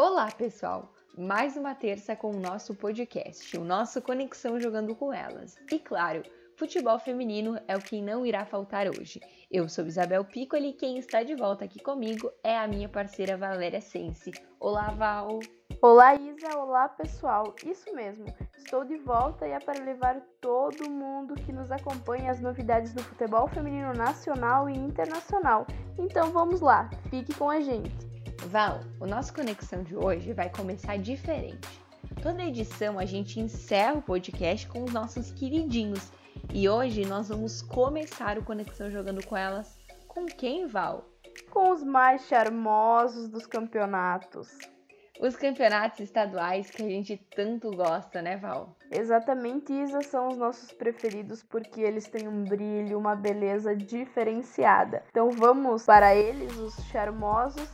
Olá, pessoal! Mais uma terça com o nosso podcast, o nosso Conexão Jogando com Elas. E claro, futebol feminino é o que não irá faltar hoje. Eu sou Isabel Piccoli e quem está de volta aqui comigo é a minha parceira Valéria Sense. Olá, Val! Olá, Isa! Olá, pessoal! Isso mesmo, estou de volta e é para levar todo mundo que nos acompanha as novidades do futebol feminino nacional e internacional. Então vamos lá, fique com a gente! Val, o nosso Conexão de hoje vai começar diferente. Toda edição a gente encerra o podcast com os nossos queridinhos e hoje nós vamos começar o Conexão jogando com elas. Com quem, Val? Com os mais charmosos dos campeonatos. Os campeonatos estaduais que a gente tanto gosta, né, Val? Exatamente, Isa, são os nossos preferidos porque eles têm um brilho, uma beleza diferenciada. Então vamos para eles, os charmosos,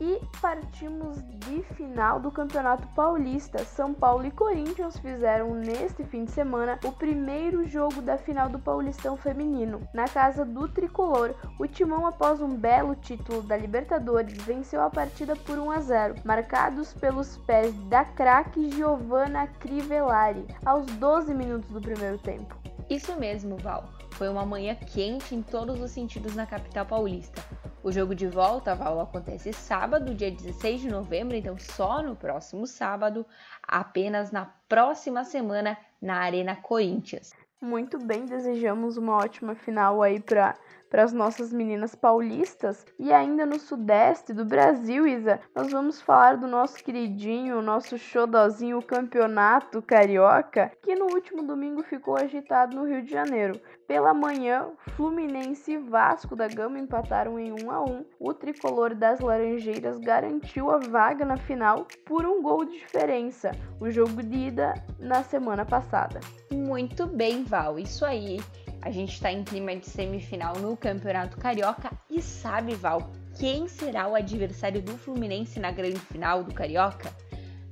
e partimos de final do Campeonato Paulista. São Paulo e Corinthians fizeram neste fim de semana o primeiro jogo da final do Paulistão Feminino. Na casa do tricolor, o Timão, após um belo título da Libertadores, venceu a partida por 1 a 0, marcados pelos pés da craque Giovanna Crivellari, aos 12 minutos do primeiro tempo. Isso mesmo, Val. Foi uma manhã quente em todos os sentidos na capital paulista. O jogo de volta, Val, acontece sábado, dia 16 de novembro, então só no próximo sábado, apenas na próxima semana na Arena Corinthians. Muito bem, desejamos uma ótima final aí para para as nossas meninas paulistas. E ainda no sudeste do Brasil, Isa, nós vamos falar do nosso queridinho, nosso xodozinho, campeonato carioca, que no último domingo ficou agitado no Rio de Janeiro. Pela manhã, Fluminense e Vasco da Gama empataram em 1 a 1. O tricolor das Laranjeiras garantiu a vaga na final por um gol de diferença. O jogo de ida na semana passada. Muito bem, Val, isso aí. A gente está em clima de semifinal no Campeonato Carioca e sabe, Val, quem será o adversário do Fluminense na grande final do Carioca?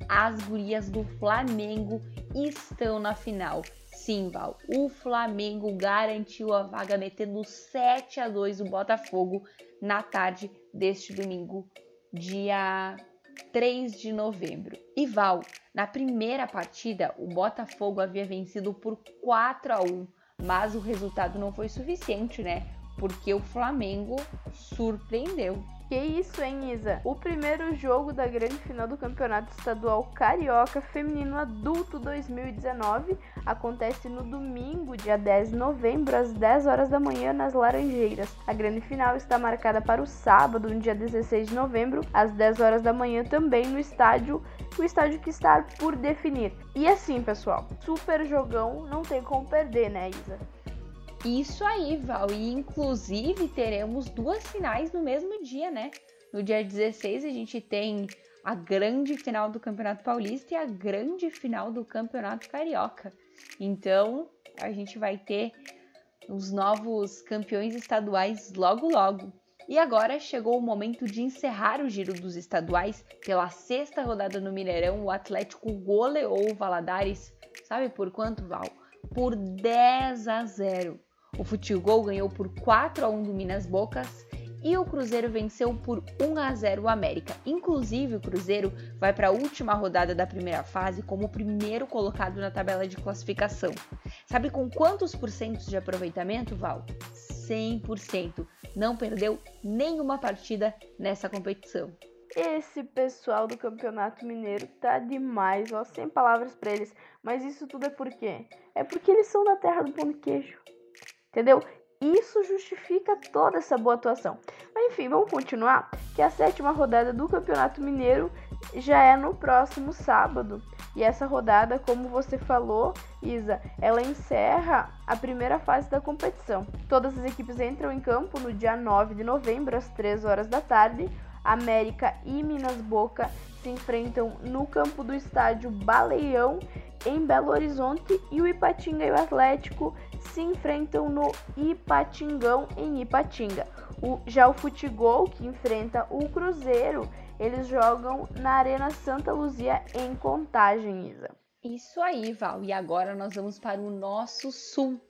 As gurias do Flamengo estão na final. Sim, Val, o Flamengo garantiu a vaga metendo 7 a 2 o Botafogo na tarde deste domingo, dia 3 de novembro. E Val, na primeira partida, o Botafogo havia vencido por 4 a 1 mas o resultado não foi suficiente, né? Porque o Flamengo surpreendeu. Que isso, hein, Isa? O primeiro jogo da grande final do Campeonato Estadual Carioca Feminino Adulto 2019 acontece no domingo, dia 10 de novembro, às 10 horas da manhã, nas Laranjeiras. A grande final está marcada para o sábado, no dia 16 de novembro, às 10 horas da manhã, também no estádio, o estádio que está por definir. E assim, pessoal, super jogão, não tem como perder, né, Isa? Isso aí, Val. E inclusive teremos duas finais no mesmo dia, né? No dia 16 a gente tem a grande final do Campeonato Paulista e a grande final do Campeonato Carioca. Então, a gente vai ter os novos campeões estaduais logo logo. E agora chegou o momento de encerrar o giro dos estaduais. Pela sexta rodada no Mineirão, o Atlético goleou o Valadares. Sabe por quanto, Val? Por 10 a 0. O Futebol ganhou por 4 a 1 do Minas Bocas e o Cruzeiro venceu por 1 a 0 o América. Inclusive, o Cruzeiro vai para a última rodada da primeira fase como o primeiro colocado na tabela de classificação. Sabe com quantos porcentos de aproveitamento, Val? 100%. Não perdeu nenhuma partida nessa competição. Esse pessoal do Campeonato Mineiro tá demais, ó, sem palavras para eles. Mas isso tudo é por quê? É porque eles são da terra do pão de queijo entendeu? Isso justifica toda essa boa atuação. Mas enfim, vamos continuar, que a sétima rodada do Campeonato Mineiro já é no próximo sábado. E essa rodada, como você falou, Isa, ela encerra a primeira fase da competição. Todas as equipes entram em campo no dia 9 de novembro, às 3 horas da tarde. América e Minas Boca se enfrentam no campo do estádio Baleão em Belo Horizonte e o Ipatinga e o Atlético se enfrentam no Ipatingão em Ipatinga. O, já o Futegol, que enfrenta o Cruzeiro, eles jogam na Arena Santa Luzia em Contagem, Isa. Isso aí, Val. E agora nós vamos para o nosso sul.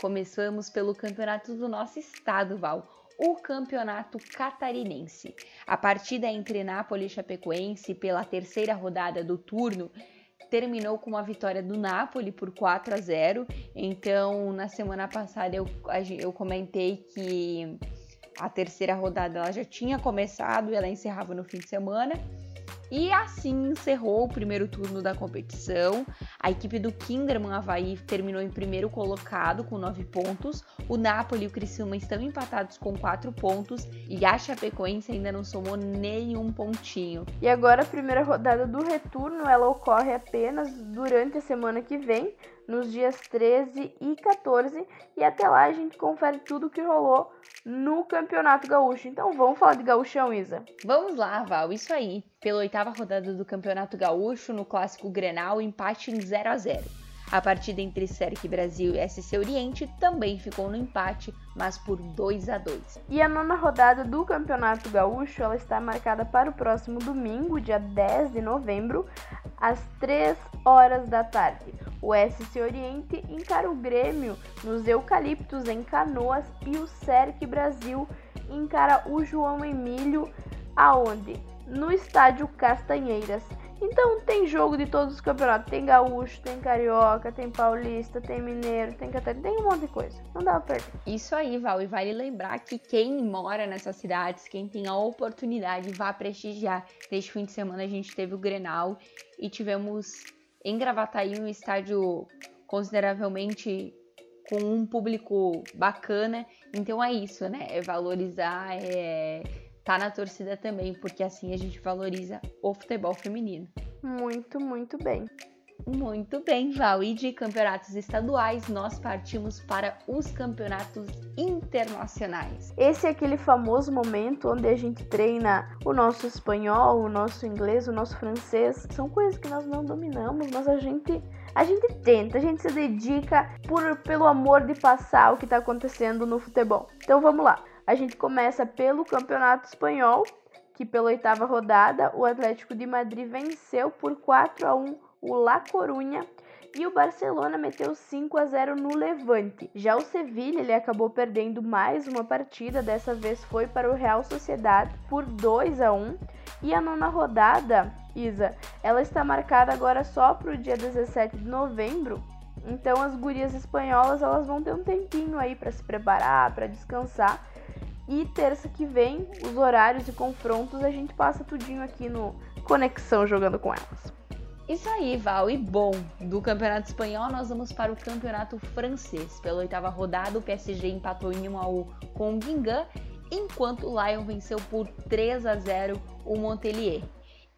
Começamos pelo campeonato do nosso estado, Val. o Campeonato Catarinense. A partida entre Nápoles e Chapecoense pela terceira rodada do turno terminou com uma vitória do Napoli por 4 a 0. Então, na semana passada eu, eu comentei que a terceira rodada ela já tinha começado e ela encerrava no fim de semana. E assim encerrou o primeiro turno da competição. A equipe do Kinderman Havaí terminou em primeiro colocado com 9 pontos. O Napoli e o Criciúma estão empatados com 4 pontos. E a Chapecoense ainda não somou nenhum pontinho. E agora a primeira rodada do retorno, ela ocorre apenas durante a semana que vem, nos dias 13 e 14. E até lá a gente confere tudo o que rolou no Campeonato Gaúcho. Então vamos falar de Gaúchão, Isa? Vamos lá, Val, isso aí. Pela oitava rodada do Campeonato Gaúcho, no clássico Grenal, empate em 0 a 0 a partida entre Cerque Brasil e SC Oriente também ficou no empate, mas por 2 a 2. E a nona rodada do Campeonato Gaúcho ela está marcada para o próximo domingo, dia 10 de novembro, às 3 horas da tarde. O SC Oriente encara o Grêmio nos Eucaliptos em Canoas e o Cerque Brasil encara o João Emílio aonde? No estádio Castanheiras. Então tem jogo de todos os campeonatos. Tem gaúcho, tem carioca, tem paulista, tem mineiro, tem catarina, tem um monte de coisa. Não dá pra perder. Isso aí, Val. E vale lembrar que quem mora nessas cidades, quem tem a oportunidade, vá prestigiar. Neste fim de semana a gente teve o Grenal e tivemos em Gravataí um estádio consideravelmente com um público bacana. Então é isso, né? É valorizar, é tá na torcida também, porque assim a gente valoriza o futebol feminino. Muito, muito bem. Muito bem, Val. E de campeonatos estaduais, nós partimos para os campeonatos internacionais. Esse é aquele famoso momento onde a gente treina o nosso espanhol, o nosso inglês, o nosso francês. São coisas que nós não dominamos, mas a gente a gente tenta, a gente se dedica por, pelo amor de passar o que está acontecendo no futebol. Então vamos lá. A gente começa pelo Campeonato Espanhol, que pela oitava rodada o Atlético de Madrid venceu por 4 a 1 o La Coruña e o Barcelona meteu 5 a 0 no Levante. Já o Sevilla ele acabou perdendo mais uma partida, dessa vez foi para o Real Sociedade por 2 a 1. E a nona rodada, Isa, ela está marcada agora só para o dia 17 de novembro. Então as gurias espanholas elas vão ter um tempinho aí para se preparar, para descansar e terça que vem, os horários e confrontos, a gente passa tudinho aqui no Conexão jogando com elas. Isso aí, Val. E bom, do Campeonato Espanhol nós vamos para o Campeonato Francês. Pela oitava rodada, o PSG empatou em 1 a 1 com o Guingamp, enquanto o Lyon venceu por 3 a 0 o Montpellier.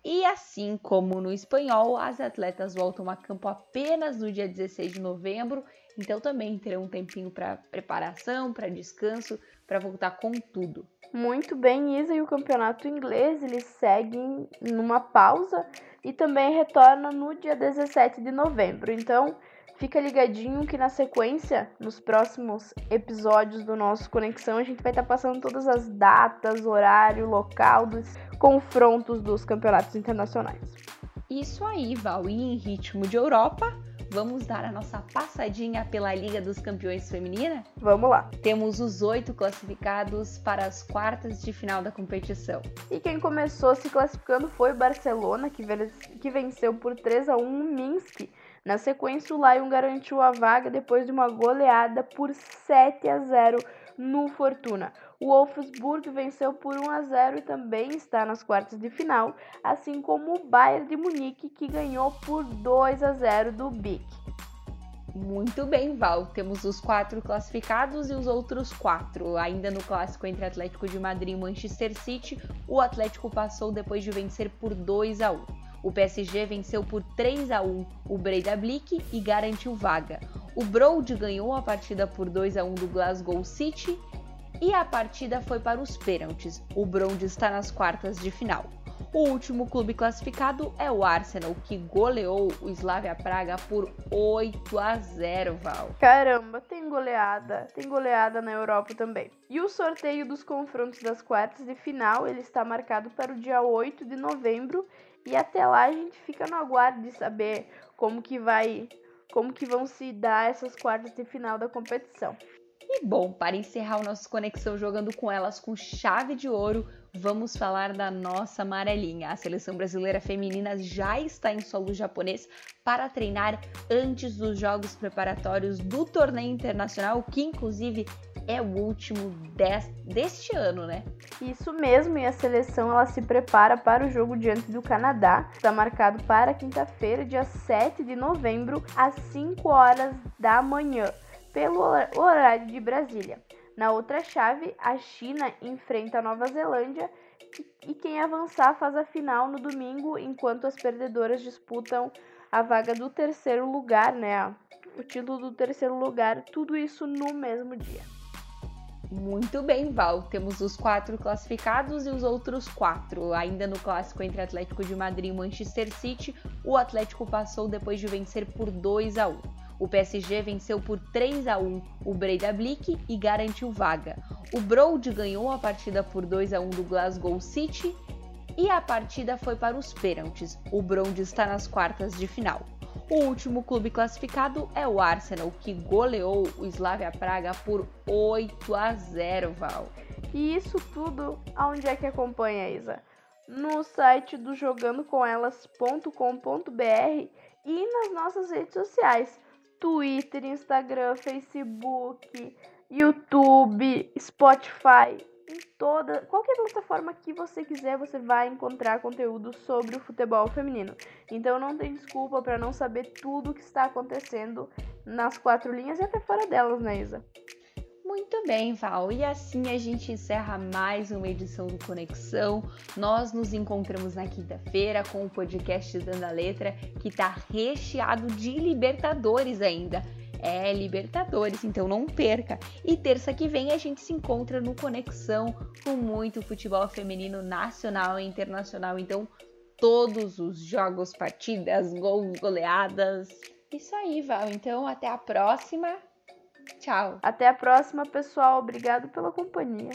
E assim como no espanhol, as atletas voltam a campo apenas no dia 16 de novembro, então também terão um tempinho para preparação, para descanso, para voltar com tudo. Muito bem, Isa, e o campeonato inglês eles seguem numa pausa e também retorna no dia 17 de novembro. Então, fica ligadinho que na sequência, nos próximos episódios do nosso Conexão, a gente vai estar tá passando todas as datas, horário, local dos confrontos dos campeonatos internacionais. Isso aí, Val, e em ritmo de Europa, Vamos dar a nossa passadinha pela Liga dos Campeões Feminina? Vamos lá. Temos os oito classificados para as quartas de final da competição. E quem começou se classificando foi o Barcelona, que venceu por 3 a 1 o Minsk. Na sequência, o Lyon garantiu a vaga depois de uma goleada por 7 a 0 no Fortuna. O Wolfsburg venceu por 1 a 0 e também está nas quartas de final, assim como o Bayern de Munique que ganhou por 2 a 0 do BIC. Muito bem, Val. Temos os quatro classificados e os outros quatro. Ainda no clássico entre Atlético de Madrid e Manchester City, o Atlético passou depois de vencer por 2 a 1. O PSG venceu por 3 a 1 o Breidablik e garantiu vaga. O Brode ganhou a partida por 2 a 1 do Glasgow City e a partida foi para os pênaltis. O Brode está nas quartas de final. O último clube classificado é o Arsenal, que goleou o Slavia Praga por 8 a 0, Val. Caramba, tem goleada. Tem goleada na Europa também. E o sorteio dos confrontos das quartas de final, ele está marcado para o dia 8 de novembro, e até lá a gente fica no aguardo de saber como que vai como que vão se dar essas quartas de final da competição. E bom, para encerrar o nosso Conexão jogando com elas com chave de ouro, vamos falar da nossa amarelinha. A seleção brasileira feminina já está em solo japonês para treinar antes dos jogos preparatórios do torneio internacional, que inclusive é o último deste ano, né? Isso mesmo, e a seleção ela se prepara para o jogo diante do Canadá. Está marcado para quinta-feira, dia 7 de novembro, às 5 horas da manhã pelo horário de Brasília. Na outra chave, a China enfrenta a Nova Zelândia e quem avançar faz a final no domingo, enquanto as perdedoras disputam a vaga do terceiro lugar, né? O título do terceiro lugar, tudo isso no mesmo dia. Muito bem, Val. Temos os quatro classificados e os outros quatro. Ainda no clássico entre Atlético de Madrid e Manchester City, o Atlético passou depois de vencer por 2 a 1. O PSG venceu por 3 a 1 o Breidablik e garantiu vaga. O Brode ganhou a partida por 2 a 1 do Glasgow City e a partida foi para os pênaltis. O Brode está nas quartas de final. O último clube classificado é o Arsenal, que goleou o Slavia Praga por 8 a 0, Val. E isso tudo aonde é que acompanha, Isa? No site do jogandocomelas.com.br e nas nossas redes sociais. Twitter, Instagram, Facebook, YouTube, Spotify, toda, qualquer plataforma que você quiser, você vai encontrar conteúdo sobre o futebol feminino. Então não tem desculpa para não saber tudo o que está acontecendo nas quatro linhas e até fora delas, né, Isa? Muito bem, Val. E assim a gente encerra mais uma edição do Conexão. Nós nos encontramos na quinta-feira com o podcast Dando a Letra, que está recheado de Libertadores ainda. É Libertadores, então não perca. E terça que vem a gente se encontra no Conexão com muito futebol feminino nacional e internacional. Então, todos os jogos, partidas, gols, goleadas. Isso aí, Val. Então, até a próxima. Tchau. Até a próxima, pessoal. Obrigado pela companhia.